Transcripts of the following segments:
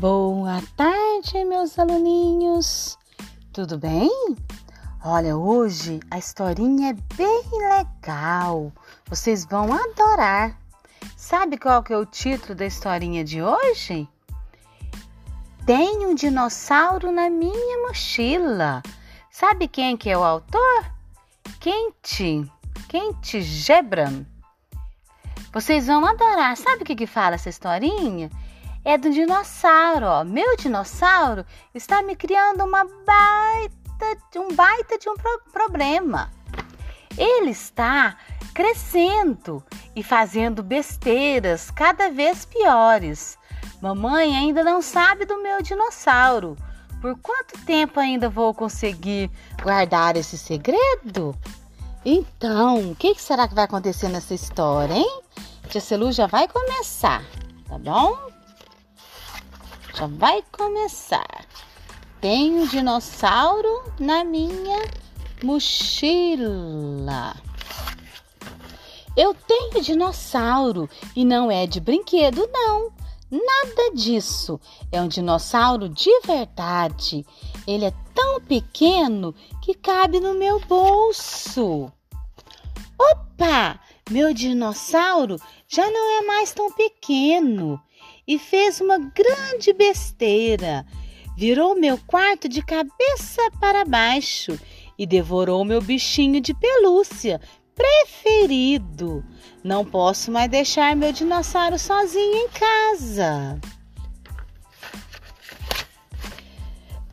Boa tarde, meus aluninhos. Tudo bem? Olha, hoje a historinha é bem legal. Vocês vão adorar. Sabe qual que é o título da historinha de hoje? Tem um dinossauro na minha mochila. Sabe quem que é o autor? Quente, Quente Gebran. Vocês vão adorar. Sabe o que, que fala essa historinha? É do dinossauro, ó. Meu dinossauro está me criando uma baita, um baita de um pro problema. Ele está crescendo e fazendo besteiras cada vez piores. Mamãe ainda não sabe do meu dinossauro. Por quanto tempo ainda vou conseguir guardar esse segredo? Então, o que será que vai acontecer nessa história, hein? Tia Celu já vai começar, tá bom? Já vai começar. Tem um dinossauro na minha mochila. Eu tenho dinossauro e não é de brinquedo, não. Nada disso. É um dinossauro de verdade. Ele é tão pequeno que cabe no meu bolso. Opa! Meu dinossauro já não é mais tão pequeno e fez uma grande besteira. Virou meu quarto de cabeça para baixo e devorou meu bichinho de pelúcia preferido. Não posso mais deixar meu dinossauro sozinho em casa.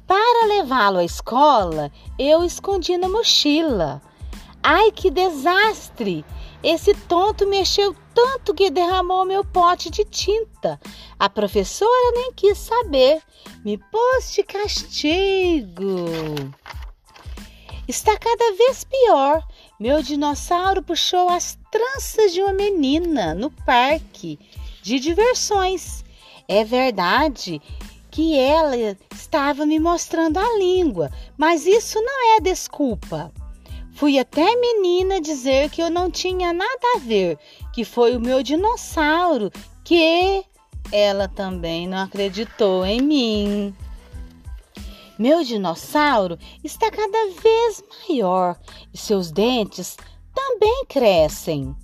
Para levá-lo à escola, eu escondi na mochila. Ai, que desastre! Esse tonto mexeu tanto que derramou meu pote de tinta. A professora nem quis saber. Me pôs de castigo. Está cada vez pior. Meu dinossauro puxou as tranças de uma menina no parque de diversões. É verdade que ela estava me mostrando a língua, mas isso não é desculpa. Fui até menina dizer que eu não tinha nada a ver, que foi o meu dinossauro, que ela também não acreditou em mim. Meu dinossauro está cada vez maior e seus dentes também crescem.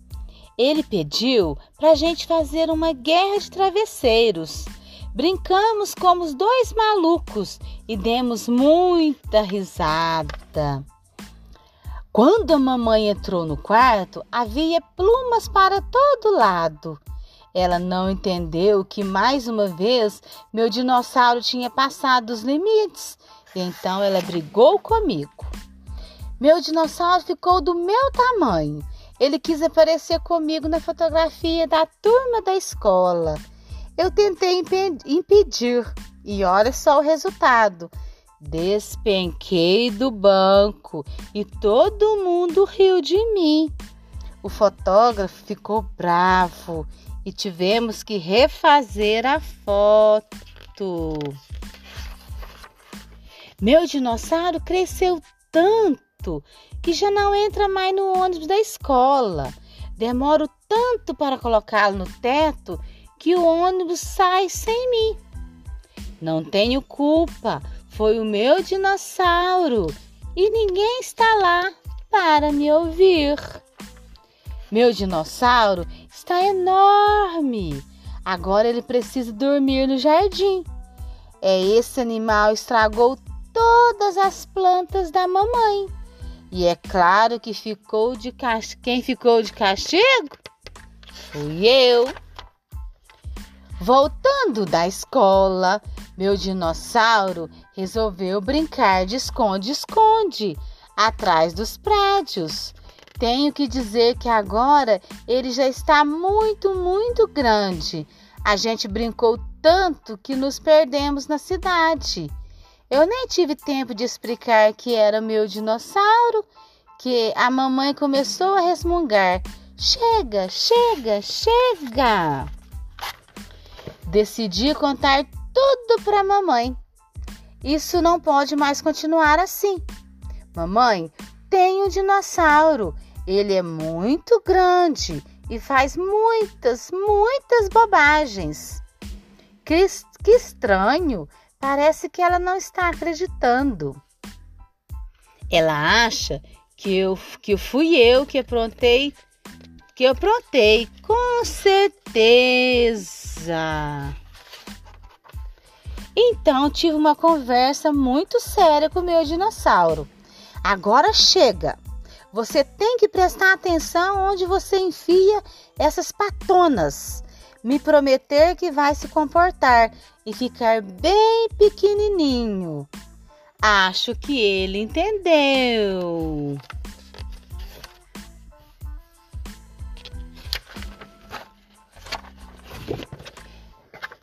Ele pediu para a gente fazer uma guerra de travesseiros. Brincamos como os dois malucos e demos muita risada. Quando a mamãe entrou no quarto, havia plumas para todo lado. Ela não entendeu que mais uma vez meu dinossauro tinha passado os limites, e então ela brigou comigo. Meu dinossauro ficou do meu tamanho. Ele quis aparecer comigo na fotografia da turma da escola. Eu tentei impedir e olha só o resultado. Despenquei do banco e todo mundo riu de mim. O fotógrafo ficou bravo e tivemos que refazer a foto. Meu dinossauro cresceu tanto que já não entra mais no ônibus da escola. Demoro tanto para colocá-lo no teto que o ônibus sai sem mim. Não tenho culpa, foi o meu dinossauro e ninguém está lá para me ouvir. Meu dinossauro está enorme. Agora ele precisa dormir no jardim. É esse animal estragou todas as plantas da mamãe. E é claro que ficou de castigo. Quem ficou de castigo? Fui eu. Voltando da escola, meu dinossauro resolveu brincar de esconde-esconde atrás dos prédios. Tenho que dizer que agora ele já está muito, muito grande. A gente brincou tanto que nos perdemos na cidade. Eu nem tive tempo de explicar que era meu dinossauro, que a mamãe começou a resmungar. Chega, chega, chega! Decidi contar tudo para mamãe. Isso não pode mais continuar assim. Mamãe, tem um dinossauro. Ele é muito grande e faz muitas, muitas bobagens. que estranho! Parece que ela não está acreditando. Ela acha que eu que fui eu que aprontei, que eu aprontei, com certeza. Então tive uma conversa muito séria com o meu dinossauro. Agora chega. Você tem que prestar atenção onde você enfia essas patonas. Me prometer que vai se comportar e ficar bem pequenininho. Acho que ele entendeu.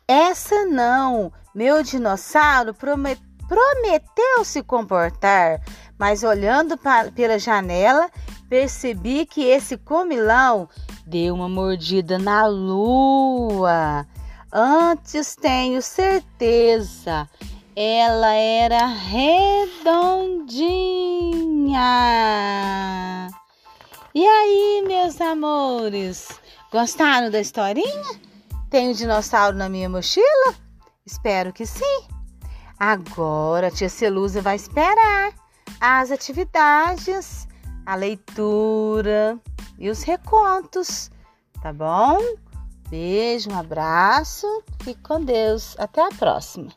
Essa não. Meu dinossauro prometeu se comportar, mas olhando pela janela, percebi que esse comilão deu uma mordida na lua. Antes tenho certeza, ela era redondinha. E aí, meus amores, gostaram da historinha? Tem um dinossauro na minha mochila? Espero que sim. Agora a tia Celusa vai esperar as atividades, a leitura e os recontos, tá bom? Beijo, um abraço, fique com Deus. Até a próxima.